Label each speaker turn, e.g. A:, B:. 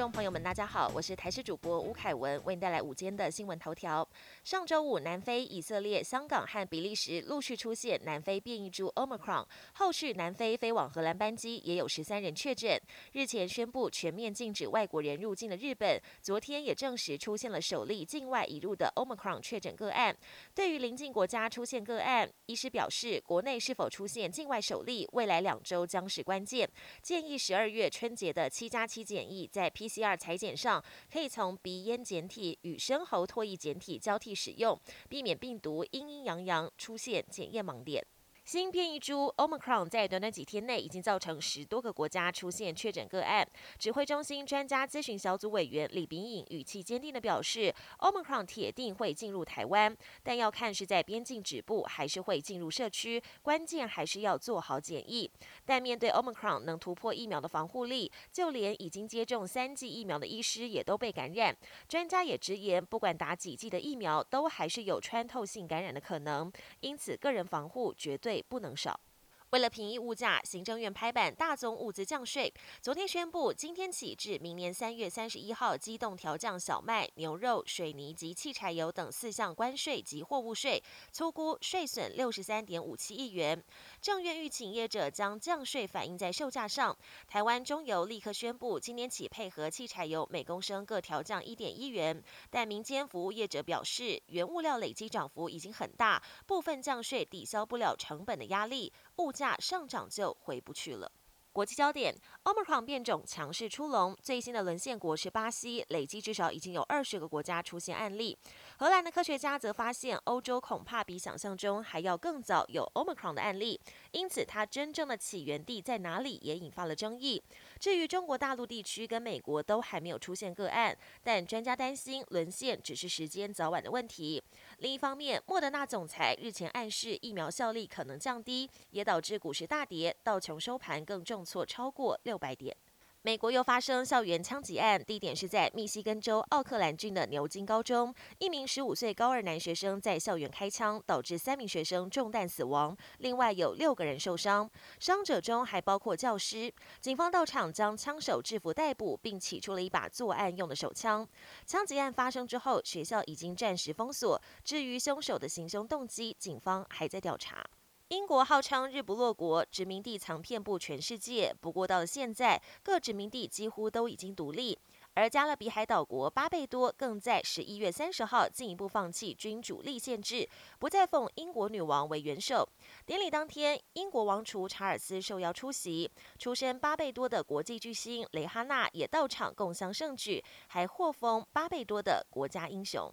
A: 众朋友们，大家好，我是台视主播吴凯文，为您带来午间的新闻头条。上周五，南非、以色列、香港和比利时陆续出现南非变异株 Omicron，后续南非飞往荷兰班机也有十三人确诊。日前宣布全面禁止外国人入境的日本，昨天也证实出现了首例境外引入的 Omicron 确诊个案。对于邻近国家出现个案，医师表示，国内是否出现境外首例，未来两周将是关键，建议十二月春节的七加七检疫。在 PCR 裁剪上，可以从鼻咽检体与深喉唾液检体交替使用，避免病毒阴阴阳阳出现检验盲点。新变异株 Omicron 在短短几天内已经造成十多个国家出现确诊个案。指挥中心专家咨询小组委员李炳颖语气坚定地表示：“Omicron 铁定会进入台湾，但要看是在边境止步，还是会进入社区。关键还是要做好检疫。但面对 Omicron 能突破疫苗的防护力，就连已经接种三剂疫苗的医师也都被感染。专家也直言，不管打几剂的疫苗，都还是有穿透性感染的可能。因此，个人防护绝对。”不能少。为了平抑物价，行政院拍板大宗物资降税。昨天宣布，今天起至明年三月三十一号，机动调降小麦、牛肉、水泥及汽柴油等四项关税及货物税，粗估税损六十三点五七亿元。政院预请业者将降税反映在售价上。台湾中油立刻宣布，今年起配合汽柴油每公升各调降一点一元。但民间服务业者表示，原物料累积涨幅已经很大，部分降税抵消不了成本的压力，物。价上涨就回不去了。国际焦点：Omicron 变种强势出笼，最新的沦陷国是巴西，累计至少已经有二十个国家出现案例。荷兰的科学家则发现，欧洲恐怕比想象中还要更早有 Omicron 的案例，因此它真正的起源地在哪里也引发了争议。至于中国大陆地区跟美国都还没有出现个案，但专家担心沦陷只是时间早晚的问题。另一方面，莫德纳总裁日前暗示疫苗效力可能降低，也导致股市大跌，道琼收盘更重。错超过六百点。美国又发生校园枪击案，地点是在密西根州奥克兰郡的牛津高中，一名十五岁高二男学生在校园开枪，导致三名学生中弹死亡，另外有六个人受伤，伤者中还包括教师。警方到场将枪手制服逮捕，并起出了一把作案用的手枪。枪击案发生之后，学校已经暂时封锁，至于凶手的行凶动机，警方还在调查。英国号称日不落国，殖民地藏遍布全世界。不过到了现在，各殖民地几乎都已经独立。而加勒比海岛国巴贝多更在十一月三十号进一步放弃君主立宪制，不再奉英国女王为元首。典礼当天，英国王储查尔斯受邀出席，出身巴贝多的国际巨星蕾哈娜也到场共襄盛举，还获封巴贝多的国家英雄。